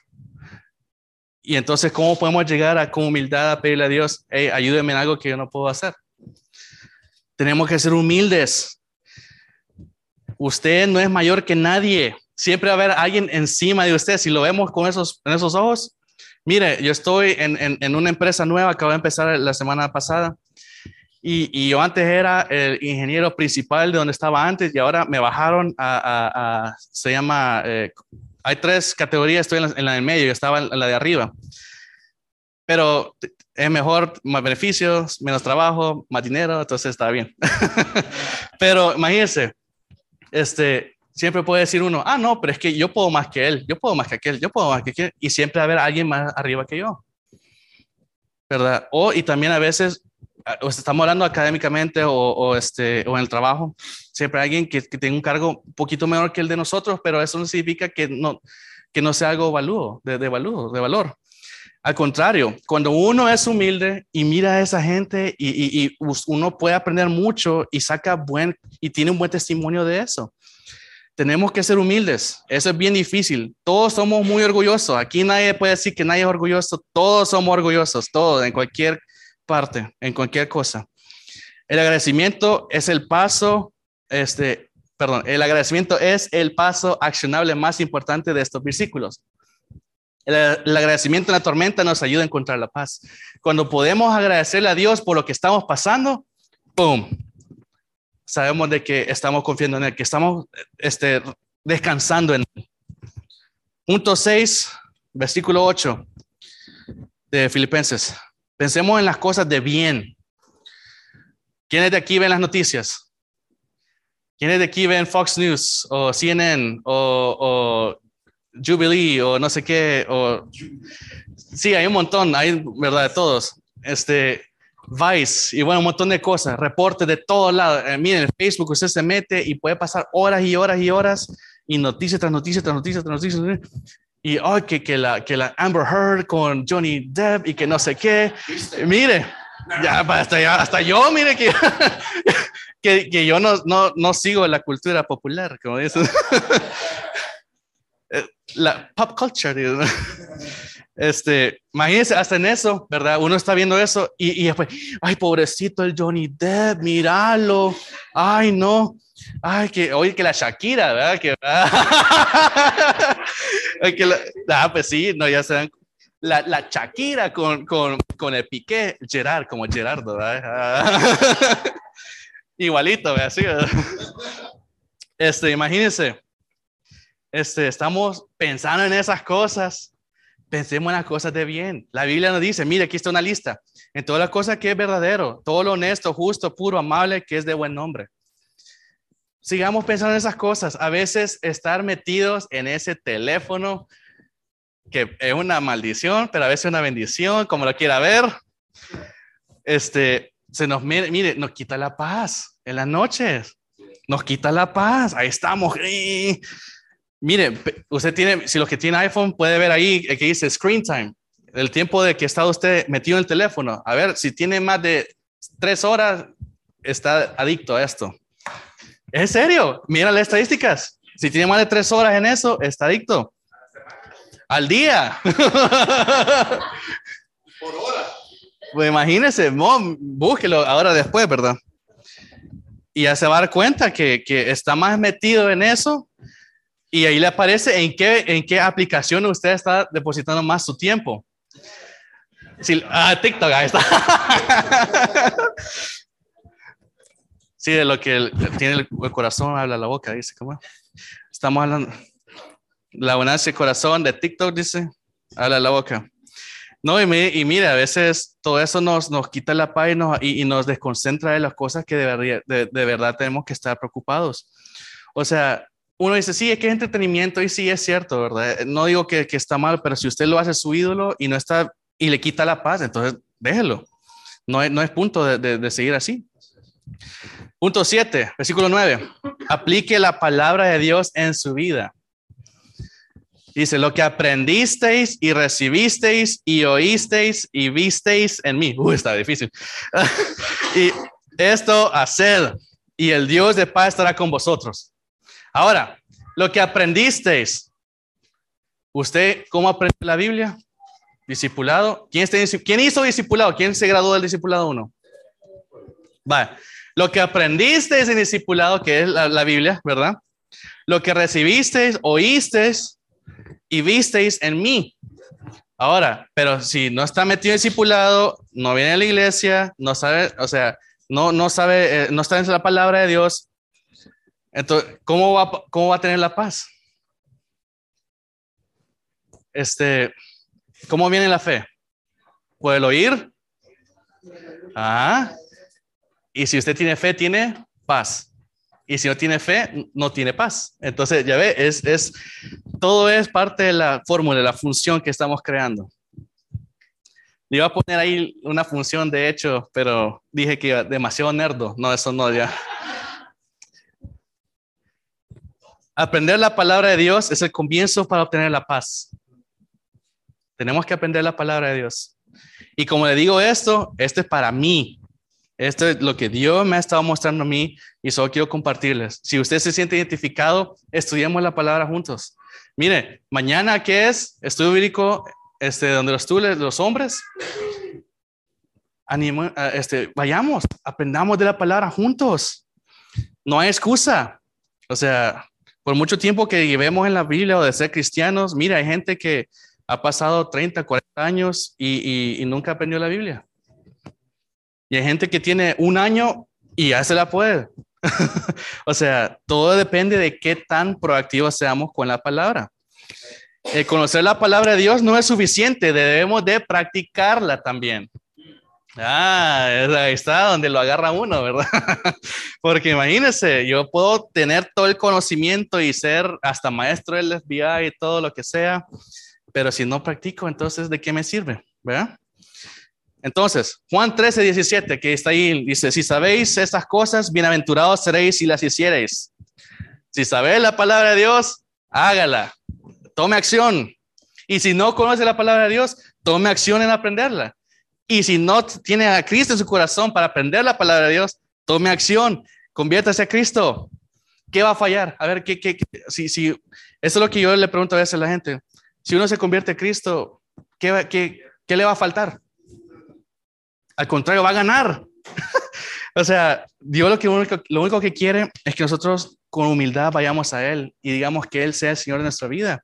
Y entonces, ¿cómo podemos llegar a con humildad a pedirle a Dios, hey, ayúdeme en algo que yo no puedo hacer? Tenemos que ser humildes. Usted no es mayor que nadie. Siempre va a haber alguien encima de usted. Si lo vemos con esos, en esos ojos, mire, yo estoy en, en, en una empresa nueva, acabo de empezar la semana pasada. Y, y, yo antes era el ingeniero principal de donde estaba antes y ahora me bajaron a, a, a se llama eh, hay tres categorías, estoy en la, en del medio, yo estaba en la de arriba. Pero es mejor, más beneficios, menos trabajo, más dinero, entonces está bien. pero imagínense, este, siempre puede decir uno, ah, no, pero es que yo puedo más que él, yo puedo más que aquel, yo puedo más que aquel, y siempre va a haber alguien más arriba que yo. ¿Verdad? O, y también a veces o estamos hablando académicamente o, o, este, o en el trabajo, siempre alguien que, que tenga un cargo un poquito menor que el de nosotros, pero eso no significa que no, que no sea algo valudo, de, de, de valor. Al contrario, cuando uno es humilde y mira a esa gente y, y, y, uno puede aprender mucho y saca buen y tiene un buen testimonio de eso. Tenemos que ser humildes. Eso es bien difícil. Todos somos muy orgullosos. Aquí nadie puede decir que nadie es orgulloso. Todos somos orgullosos. Todos, en cualquier parte, en cualquier cosa. El agradecimiento es el paso, este, perdón, el agradecimiento es el paso accionable más importante de estos versículos. El, agradecimiento en la tormenta nos ayuda a encontrar la paz. Cuando podemos agradecerle a Dios por lo que estamos pasando, ¡pum! Sabemos de que estamos confiando en Él, que estamos este, descansando en Él. Punto 6, versículo 8 de Filipenses. Pensemos en las cosas de bien. ¿Quiénes de aquí ven las noticias? ¿Quiénes de aquí ven Fox News o CNN o, o Jubilee o no sé qué? O... Sí, hay un montón, hay verdad de todos. Este, Vice y bueno, un montón de cosas, reportes de todos lados. Eh, miren, en Facebook usted se mete y puede pasar horas y horas y horas y noticias tras noticias tras noticias tras noticias y oh, que, que, la, que la Amber Heard con Johnny Depp y que no sé qué. Mire, ya hasta, ya, hasta yo, mire que, que, que, yo no, no, no sigo la cultura popular, como dicen. la pop culture. Este, imagínense, hasta en eso, ¿verdad? Uno está viendo eso y, y después, ay, pobrecito el Johnny Depp, míralo, ay, no. Ay, que, oye, que la Shakira, ¿verdad? Que, que la, ah, pues sí, no, ya se dan. La, la Shakira con, con, con el Piqué, Gerard, como Gerardo, ¿verdad? Igualito, ¿verdad? Sí, ¿verdad? Este, imagínense, este, estamos pensando en esas cosas, pensemos en las cosas de bien. La Biblia nos dice, mire, aquí está una lista, en todas las cosas que es verdadero, todo lo honesto, justo, puro, amable, que es de buen nombre sigamos pensando en esas cosas. A veces estar metidos en ese teléfono, que es una maldición, pero a veces una bendición, como lo quiera ver, este, se nos, mire, mire, nos quita la paz en las noches, nos quita la paz, ahí estamos. Mire, usted tiene, si los que tiene iPhone puede ver ahí que dice screen time, el tiempo de que está usted metido en el teléfono. A ver, si tiene más de tres horas, está adicto a esto. ¿En serio? Mira las estadísticas. Si tiene más de tres horas en eso, está adicto. Al día. Por hora. Pues imagínese, mom, búsquelo ahora después, ¿verdad? Y ya se va a dar cuenta que, que está más metido en eso y ahí le aparece en qué, en qué aplicación usted está depositando más su tiempo. Sí, ah, TikTok, ahí está. Sí, de lo que tiene el, corazón habla la boca, dice. ¿cómo? Estamos hablando. La abundancia del corazón de TikTok, dice, habla la boca. No, y, y mire, a veces todo eso nos, nos quita la paz y nos, desconcentra de las cosas que de, de, de, verdad tenemos que estar preocupados. O sea, uno dice, sí, es que es entretenimiento y sí es cierto, ¿verdad? No digo que, está mal, pero si usted lo hace su ídolo y no está y le quita la paz, entonces déjelo. No no es punto de, de seguir así. Punto 7, versículo 9. Aplique la palabra de Dios en su vida. Dice, lo que aprendisteis y recibisteis y oísteis y visteis en mí. Está difícil. y esto haced y el Dios de paz estará con vosotros. Ahora, lo que aprendisteis. ¿Usted cómo aprende la Biblia? Discipulado. ¿Quién, ¿Quién hizo discipulado? ¿Quién se graduó del discipulado 1? Va. Lo que aprendiste en discipulado, que es la, Biblia, ¿verdad? Lo que recibisteis, oísteis y visteis en mí. Ahora, pero si no está metido en discipulado, no viene a la iglesia, no sabe, o sea, no, no sabe, eh, no está en la palabra de Dios, entonces, ¿cómo va, cómo va a tener la paz? Este, ¿cómo viene la fe? ¿Puede el oír? Ah, y si usted tiene fe, tiene paz. Y si no tiene fe, no tiene paz. Entonces, ya ve, es, es, todo es parte de la fórmula, de la función que estamos creando. Le iba a poner ahí una función, de hecho, pero dije que iba demasiado nerdo. No, eso no, ya. Aprender la palabra de Dios es el comienzo para obtener la paz. Tenemos que aprender la palabra de Dios. Y como le digo esto, esto es para mí, esto es lo que Dios me ha estado mostrando a mí y solo quiero compartirles. Si usted se siente identificado, estudiemos la palabra juntos. Mire, mañana, ¿qué es? Estudio bíblico, este, donde los los hombres. Animo, este, vayamos, aprendamos de la palabra juntos. No hay excusa. O sea, por mucho tiempo que llevemos en la Biblia o de ser cristianos, mira, hay gente que ha pasado 30, 40 años y, y nunca aprendió la Biblia. Y hay gente que tiene un año y ya se la puede. o sea, todo depende de qué tan proactivos seamos con la palabra. El conocer la palabra de Dios no es suficiente, debemos de practicarla también. Ah, ahí está donde lo agarra uno, ¿verdad? Porque imagínense, yo puedo tener todo el conocimiento y ser hasta maestro del FBI y todo lo que sea, pero si no practico, entonces ¿de qué me sirve? ¿Verdad? Entonces, Juan 13, 17, que está ahí, dice, si sabéis estas cosas, bienaventurados seréis si las hiciereis. Si sabéis la palabra de Dios, hágala, tome acción. Y si no conoce la palabra de Dios, tome acción en aprenderla. Y si no tiene a Cristo en su corazón para aprender la palabra de Dios, tome acción, conviértase a Cristo. ¿Qué va a fallar? A ver, ¿qué, qué, si, si, eso es lo que yo le pregunto a veces a la gente. Si uno se convierte a Cristo, ¿qué, qué, qué le va a faltar? Al contrario, va a ganar. o sea, Dios lo, único, lo único que quiere es que nosotros con humildad vayamos a Él y digamos que Él sea el Señor de nuestra vida.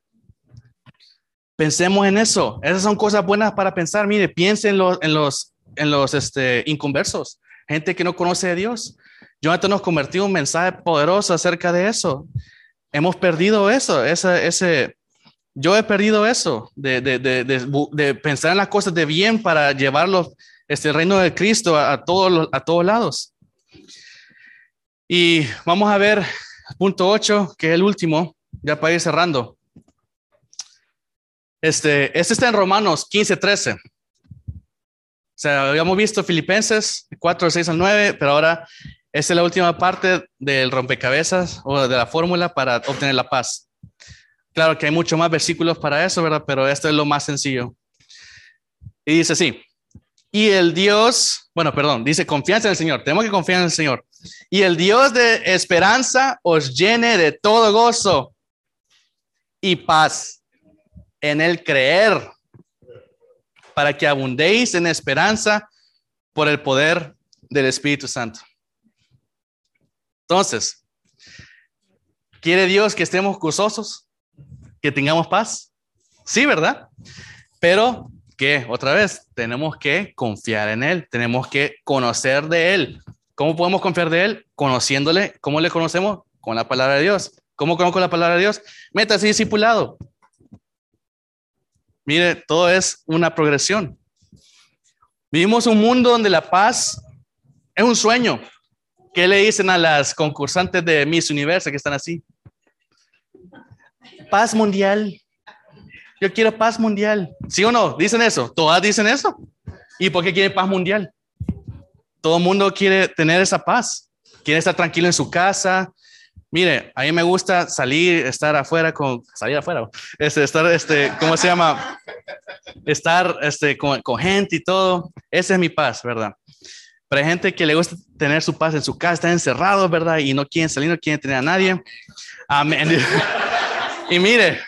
Pensemos en eso. Esas son cosas buenas para pensar. Mire, piensen en los, en los, en los este, inconversos, gente que no conoce a Dios. Jonathan nos convertido un mensaje poderoso acerca de eso. Hemos perdido eso, ese, ese, yo he perdido eso, de, de, de, de, pensar en las cosas de bien para llevarlos este reino de Cristo a, todos, a todos lados. Y vamos a ver punto 8, que es el último, ya para ir cerrando. Este, este está en Romanos 15, 13. O sea, habíamos visto Filipenses 4, 6 al 9, pero ahora esta es la última parte del rompecabezas o de la fórmula para obtener la paz. Claro que hay muchos más versículos para eso, ¿verdad? Pero esto es lo más sencillo. Y dice así, y el Dios, bueno, perdón, dice confianza en el Señor. Tenemos que confiar en el Señor. Y el Dios de esperanza os llene de todo gozo y paz en el creer, para que abundéis en esperanza por el poder del Espíritu Santo. Entonces, ¿quiere Dios que estemos gozosos? ¿Que tengamos paz? Sí, ¿verdad? Pero que otra vez tenemos que confiar en Él, tenemos que conocer de Él. ¿Cómo podemos confiar de Él? Conociéndole. ¿Cómo le conocemos? Con la palabra de Dios. ¿Cómo conozco la palabra de Dios? Métase discipulado. Mire, todo es una progresión. Vivimos un mundo donde la paz es un sueño. ¿Qué le dicen a las concursantes de Miss Universo que están así? Paz mundial. Yo quiero paz mundial. ¿Sí o no? Dicen eso. Todas dicen eso. ¿Y por qué quieren paz mundial? Todo el mundo quiere tener esa paz. Quiere estar tranquilo en su casa. Mire, a mí me gusta salir, estar afuera con, salir afuera, este, estar, este, ¿cómo se llama? Estar, este, con, con gente y todo. Esa es mi paz, ¿verdad? Pero hay gente que le gusta tener su paz en su casa, están encerrados, ¿verdad? Y no quieren salir, no quieren tener a nadie. Amén. y mire,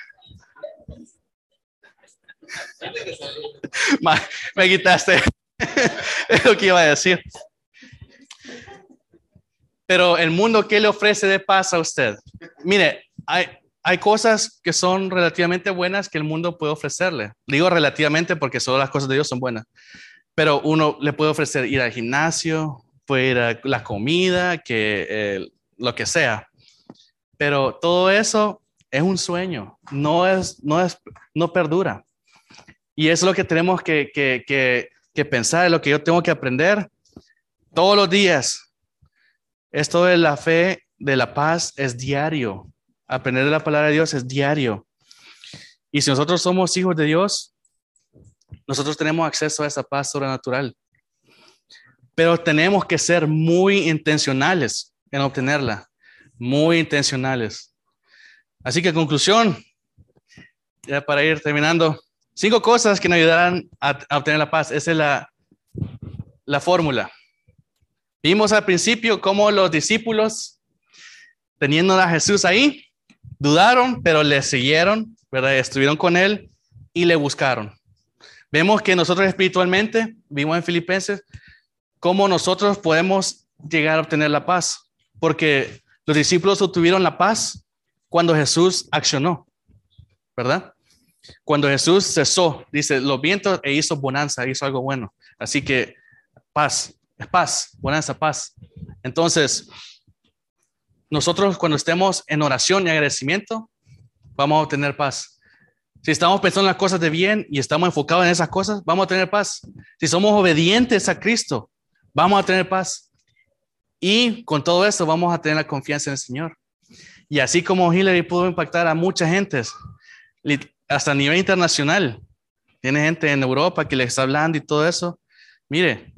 me quitaste. lo que iba a decir. Pero el mundo, ¿qué le ofrece de paz a usted? Mire, hay, hay cosas que son relativamente buenas que el mundo puede ofrecerle. Digo relativamente porque solo las cosas de Dios son buenas. Pero uno le puede ofrecer ir al gimnasio, puede ir a la comida, que eh, lo que sea. Pero todo eso es un sueño, no es, no es, no perdura. Y es lo que tenemos que, que, que, que pensar, es lo que yo tengo que aprender todos los días. Esto de la fe, de la paz, es diario. Aprender de la palabra de Dios es diario. Y si nosotros somos hijos de Dios, nosotros tenemos acceso a esa paz sobrenatural. Pero tenemos que ser muy intencionales en obtenerla. Muy intencionales. Así que conclusión, ya para ir terminando, Cinco cosas que nos ayudarán a, obtener la paz. Esa es la, la fórmula. Vimos al principio cómo los discípulos, teniendo a Jesús ahí, dudaron, pero le siguieron, ¿verdad? Estuvieron con él y le buscaron. Vemos que nosotros espiritualmente, vimos en Filipenses, cómo nosotros podemos llegar a obtener la paz, porque los discípulos obtuvieron la paz cuando Jesús accionó, ¿verdad? Cuando Jesús cesó, dice, los vientos e hizo bonanza, hizo algo bueno. Así que paz, es paz, bonanza, paz. Entonces, nosotros cuando estemos en oración y agradecimiento, vamos a obtener paz. Si estamos pensando en las cosas de bien y estamos enfocados en esas cosas, vamos a tener paz. Si somos obedientes a Cristo, vamos a tener paz. Y con todo eso vamos a tener la confianza en el Señor. Y así como Hillary pudo impactar a mucha gente, hasta a nivel internacional. Tiene gente en Europa que le está hablando y todo eso. Mire,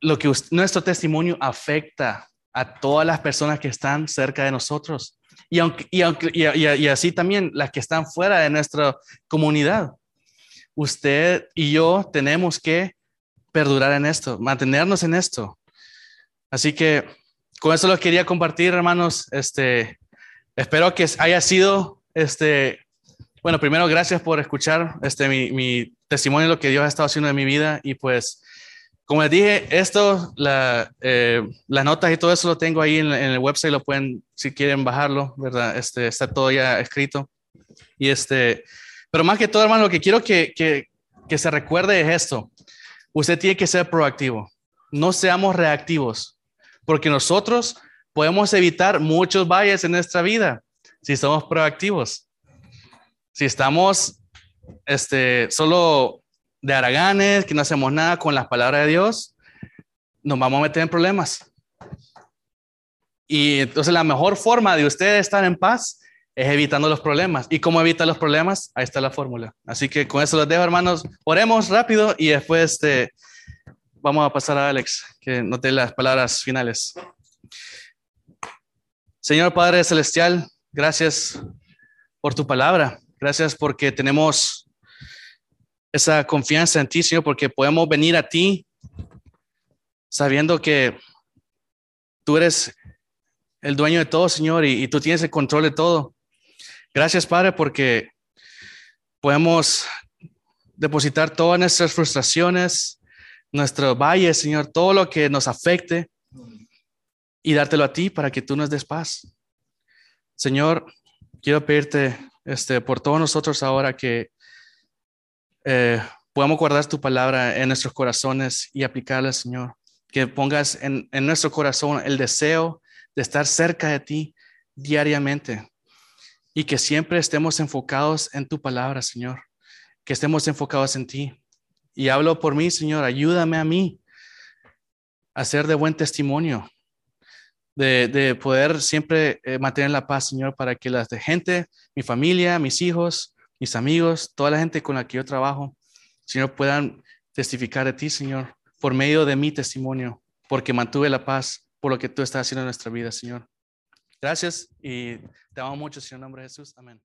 lo que nuestro testimonio afecta a todas las personas que están cerca de nosotros y, aunque, y, aunque, y, así también las que están fuera de nuestra comunidad. Usted y yo tenemos que perdurar en esto, mantenernos en esto. Así que con eso lo quería compartir, hermanos. Este, espero que haya sido este, bueno, primero, gracias por escuchar este, mi, mi, testimonio de lo que Dios ha estado haciendo en mi vida. Y pues, como les dije, esto, la, eh, las notas y todo eso lo tengo ahí en, el website, lo pueden, si quieren bajarlo, ¿verdad? Este, está todo ya escrito. Y este, pero más que todo, hermano, lo que quiero que, que, que se recuerde es esto. Usted tiene que ser proactivo. No seamos reactivos, porque nosotros podemos evitar muchos valles en nuestra vida si somos proactivos. Si estamos este, solo de araganes, que no hacemos nada con las palabras de Dios, nos vamos a meter en problemas. Y entonces la mejor forma de usted estar en paz es evitando los problemas. ¿Y cómo evita los problemas? Ahí está la fórmula. Así que con eso los dejo, hermanos. Oremos rápido y después este, vamos a pasar a Alex, que note las palabras finales. Señor Padre Celestial, gracias por tu palabra. Gracias porque tenemos esa confianza en ti, Señor, porque podemos venir a ti sabiendo que tú eres el dueño de todo, Señor, y, tú tienes el control de todo. Gracias, Padre, porque podemos depositar todas nuestras frustraciones, nuestro valle, Señor, todo lo que nos afecte y dártelo a ti para que tú nos des paz. Señor, quiero pedirte este, por todos nosotros ahora que eh, podamos guardar tu palabra en nuestros corazones y aplicarla, Señor. Que pongas en, en nuestro corazón el deseo de estar cerca de ti diariamente y que siempre estemos enfocados en tu palabra, Señor. Que estemos enfocados en ti. Y hablo por mí, Señor, ayúdame a mí a ser de buen testimonio, de, poder siempre eh, mantener la paz, Señor, para que la gente, mi familia, mis hijos, mis amigos, toda la gente con la que yo trabajo, Señor, puedan testificar de ti, Señor, por medio de mi testimonio, porque mantuve la paz por lo que tú estás haciendo en nuestra vida, Señor. Gracias y te amo mucho, Señor, en nombre de Jesús. Amén.